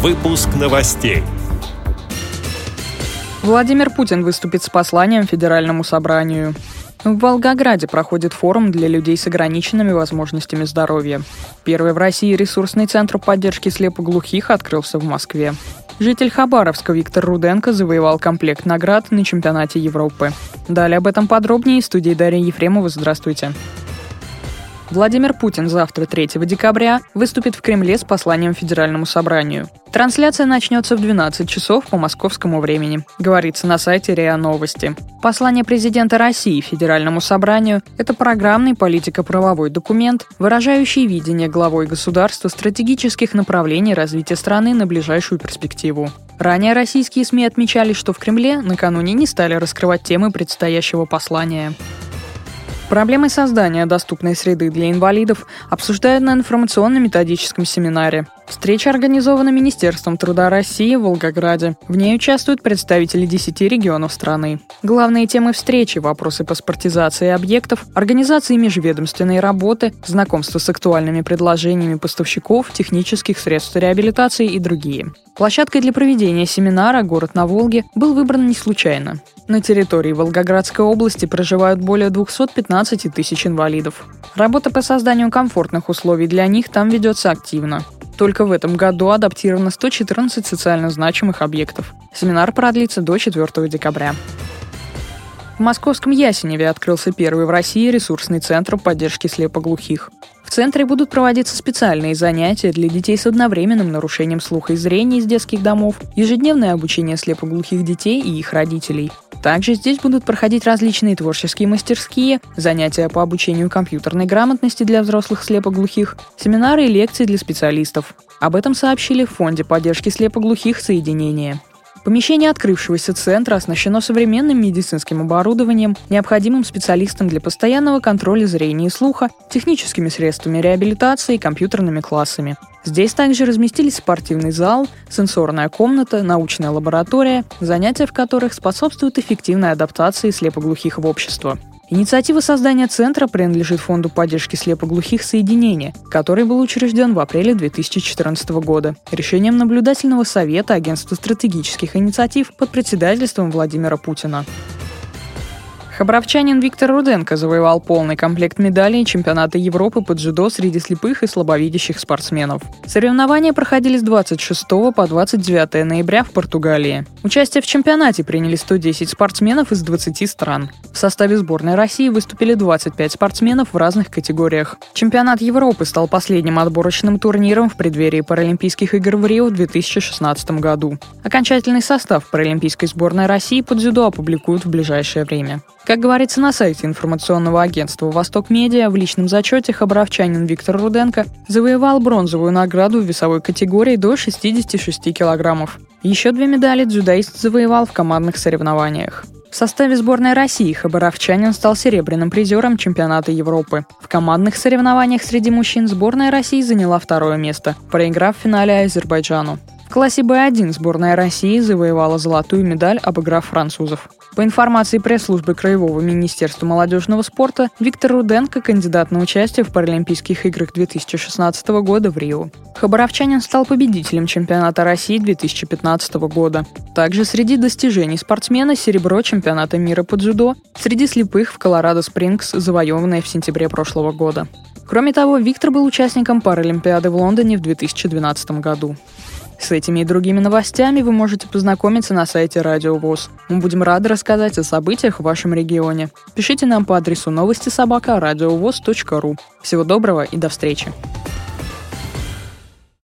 Выпуск новостей. Владимир Путин выступит с посланием Федеральному собранию. В Волгограде проходит форум для людей с ограниченными возможностями здоровья. Первый в России ресурсный центр поддержки слепоглухих открылся в Москве. Житель Хабаровска Виктор Руденко завоевал комплект наград на чемпионате Европы. Далее об этом подробнее из студии Дарья Ефремова. Здравствуйте. Владимир Путин завтра, 3 декабря, выступит в Кремле с посланием Федеральному собранию. Трансляция начнется в 12 часов по московскому времени, говорится на сайте РИА Новости. Послание президента России Федеральному собранию – это программный политико-правовой документ, выражающий видение главой государства стратегических направлений развития страны на ближайшую перспективу. Ранее российские СМИ отмечали, что в Кремле накануне не стали раскрывать темы предстоящего послания. Проблемы создания доступной среды для инвалидов обсуждают на информационно-методическом семинаре. Встреча организована Министерством труда России в Волгограде. В ней участвуют представители 10 регионов страны. Главные темы встречи – вопросы паспортизации объектов, организации межведомственной работы, знакомство с актуальными предложениями поставщиков, технических средств реабилитации и другие. Площадкой для проведения семинара «Город на Волге» был выбран не случайно. На территории Волгоградской области проживают более 215 тысяч инвалидов. Работа по созданию комфортных условий для них там ведется активно. Только в этом году адаптировано 114 социально значимых объектов. Семинар продлится до 4 декабря. В московском Ясеневе открылся первый в России ресурсный центр поддержки слепоглухих. В центре будут проводиться специальные занятия для детей с одновременным нарушением слуха и зрения из детских домов, ежедневное обучение слепоглухих детей и их родителей – также здесь будут проходить различные творческие мастерские, занятия по обучению компьютерной грамотности для взрослых слепоглухих, семинары и лекции для специалистов. Об этом сообщили в Фонде поддержки слепоглухих «Соединение». Помещение открывшегося центра оснащено современным медицинским оборудованием, необходимым специалистам для постоянного контроля зрения и слуха, техническими средствами реабилитации и компьютерными классами. Здесь также разместились спортивный зал, сенсорная комната, научная лаборатория, занятия в которых способствуют эффективной адаптации слепоглухих в общество. Инициатива создания центра принадлежит Фонду поддержки слепоглухих «Соединение», который был учрежден в апреле 2014 года решением наблюдательного совета Агентства стратегических инициатив под председательством Владимира Путина. Хабаровчанин Виктор Руденко завоевал полный комплект медалей чемпионата Европы по дзюдо среди слепых и слабовидящих спортсменов. Соревнования проходили с 26 по 29 ноября в Португалии. Участие в чемпионате приняли 110 спортсменов из 20 стран. В составе сборной России выступили 25 спортсменов в разных категориях. Чемпионат Европы стал последним отборочным турниром в преддверии Паралимпийских игр в Рио в 2016 году. Окончательный состав Паралимпийской сборной России по дзюдо опубликуют в ближайшее время. Как говорится на сайте информационного агентства «Восток Медиа», в личном зачете хабаровчанин Виктор Руденко завоевал бронзовую награду в весовой категории до 66 килограммов. Еще две медали дзюдоист завоевал в командных соревнованиях. В составе сборной России хабаровчанин стал серебряным призером чемпионата Европы. В командных соревнованиях среди мужчин сборная России заняла второе место, проиграв в финале Азербайджану. В классе Б1 сборная России завоевала золотую медаль, обыграв французов. По информации пресс-службы Краевого министерства молодежного спорта, Виктор Руденко – кандидат на участие в Паралимпийских играх 2016 года в Рио. Хабаровчанин стал победителем чемпионата России 2015 года. Также среди достижений спортсмена серебро чемпионата мира по дзюдо, среди слепых в Колорадо-Спрингс, завоеванное в сентябре прошлого года. Кроме того, Виктор был участником Паралимпиады в Лондоне в 2012 году. С этими и другими новостями вы можете познакомиться на сайте Радио ВОЗ. Мы будем рады рассказать о событиях в вашем регионе. Пишите нам по адресу новости собака ру. Всего доброго и до встречи!